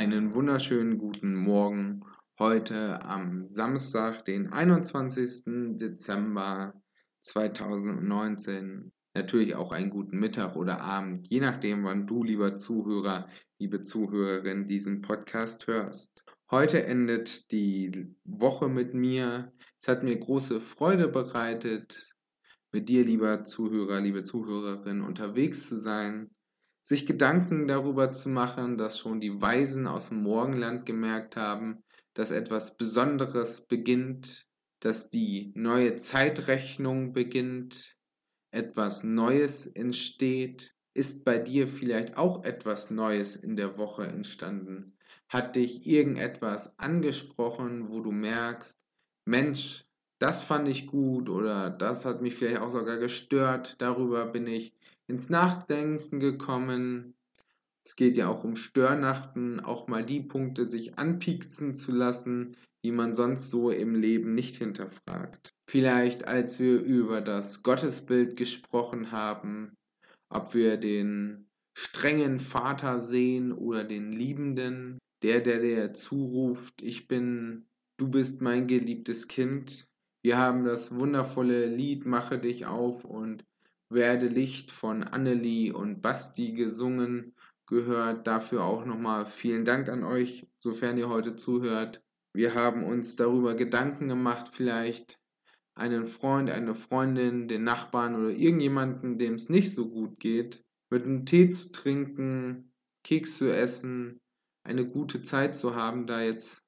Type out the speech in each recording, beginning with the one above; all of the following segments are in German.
Einen wunderschönen guten Morgen heute am Samstag, den 21. Dezember 2019. Natürlich auch einen guten Mittag oder Abend, je nachdem, wann du, lieber Zuhörer, liebe Zuhörerin, diesen Podcast hörst. Heute endet die Woche mit mir. Es hat mir große Freude bereitet, mit dir, lieber Zuhörer, liebe Zuhörerin, unterwegs zu sein sich Gedanken darüber zu machen, dass schon die Weisen aus dem Morgenland gemerkt haben, dass etwas Besonderes beginnt, dass die neue Zeitrechnung beginnt, etwas Neues entsteht. Ist bei dir vielleicht auch etwas Neues in der Woche entstanden? Hat dich irgendetwas angesprochen, wo du merkst, Mensch, das fand ich gut oder das hat mich vielleicht auch sogar gestört, darüber bin ich ins Nachdenken gekommen. Es geht ja auch um Störnachten, auch mal die Punkte sich anpieksen zu lassen, die man sonst so im Leben nicht hinterfragt. Vielleicht als wir über das Gottesbild gesprochen haben, ob wir den strengen Vater sehen oder den liebenden, der, der dir zuruft, ich bin, du bist mein geliebtes Kind. Wir haben das wundervolle Lied Mache dich auf und werde Licht von Annelie und Basti gesungen gehört. Dafür auch nochmal vielen Dank an euch, sofern ihr heute zuhört. Wir haben uns darüber Gedanken gemacht, vielleicht einen Freund, eine Freundin, den Nachbarn oder irgendjemanden, dem es nicht so gut geht, mit einem Tee zu trinken, Keks zu essen, eine gute Zeit zu haben, da jetzt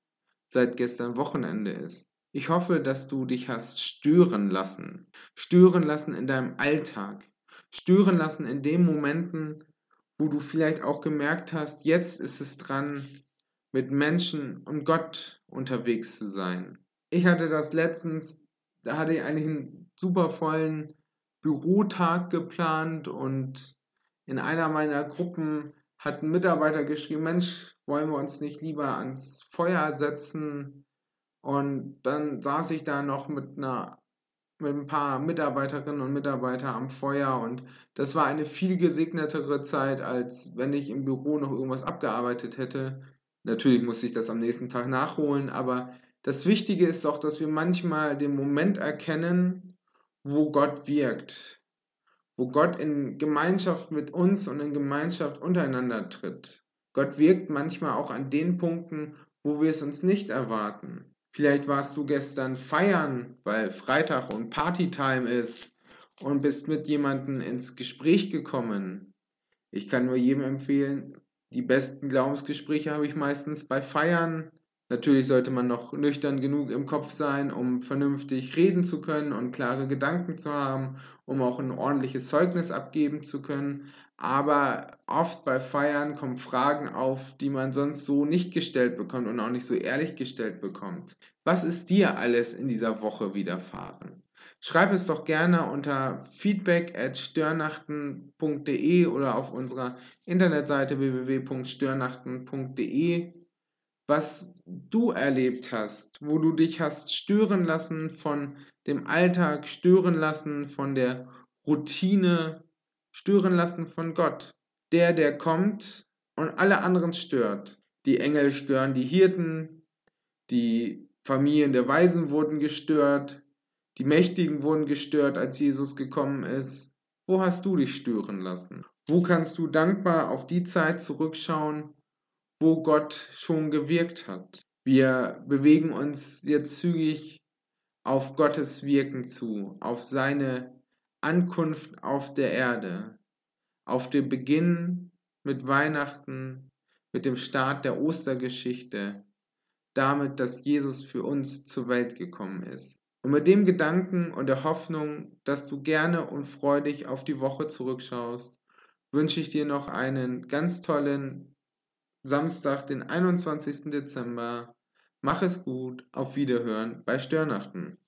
seit gestern Wochenende ist. Ich hoffe, dass du dich hast stören lassen. Stören lassen in deinem Alltag. Stören lassen in den Momenten, wo du vielleicht auch gemerkt hast, jetzt ist es dran, mit Menschen und Gott unterwegs zu sein. Ich hatte das letztens, da hatte ich eigentlich einen super vollen Bürotag geplant und in einer meiner Gruppen hat ein Mitarbeiter geschrieben, Mensch, wollen wir uns nicht lieber ans Feuer setzen und dann saß ich da noch mit einer mit ein paar Mitarbeiterinnen und Mitarbeitern am Feuer und das war eine viel gesegnetere Zeit, als wenn ich im Büro noch irgendwas abgearbeitet hätte. Natürlich musste ich das am nächsten Tag nachholen, aber das Wichtige ist doch, dass wir manchmal den Moment erkennen, wo Gott wirkt, wo Gott in Gemeinschaft mit uns und in Gemeinschaft untereinander tritt. Gott wirkt manchmal auch an den Punkten, wo wir es uns nicht erwarten. Vielleicht warst du gestern feiern, weil Freitag und Partytime ist und bist mit jemandem ins Gespräch gekommen. Ich kann nur jedem empfehlen, die besten Glaubensgespräche habe ich meistens bei Feiern. Natürlich sollte man noch nüchtern genug im Kopf sein, um vernünftig reden zu können und klare Gedanken zu haben, um auch ein ordentliches Zeugnis abgeben zu können aber oft bei Feiern kommen Fragen auf, die man sonst so nicht gestellt bekommt und auch nicht so ehrlich gestellt bekommt. Was ist dir alles in dieser Woche widerfahren? Schreib es doch gerne unter feedback at störnachten.de oder auf unserer Internetseite www.störnachten.de, was du erlebt hast, wo du dich hast stören lassen von dem Alltag, stören lassen von der Routine, stören lassen von Gott. Der, der kommt und alle anderen stört. Die Engel stören die Hirten, die Familien der Weisen wurden gestört, die Mächtigen wurden gestört, als Jesus gekommen ist. Wo hast du dich stören lassen? Wo kannst du dankbar auf die Zeit zurückschauen, wo Gott schon gewirkt hat? Wir bewegen uns jetzt zügig auf Gottes Wirken zu, auf seine Ankunft auf der Erde, auf den Beginn mit Weihnachten, mit dem Start der Ostergeschichte, damit, dass Jesus für uns zur Welt gekommen ist. Und mit dem Gedanken und der Hoffnung, dass du gerne und freudig auf die Woche zurückschaust, wünsche ich dir noch einen ganz tollen Samstag, den 21. Dezember. Mach es gut, auf Wiederhören bei Störnachten.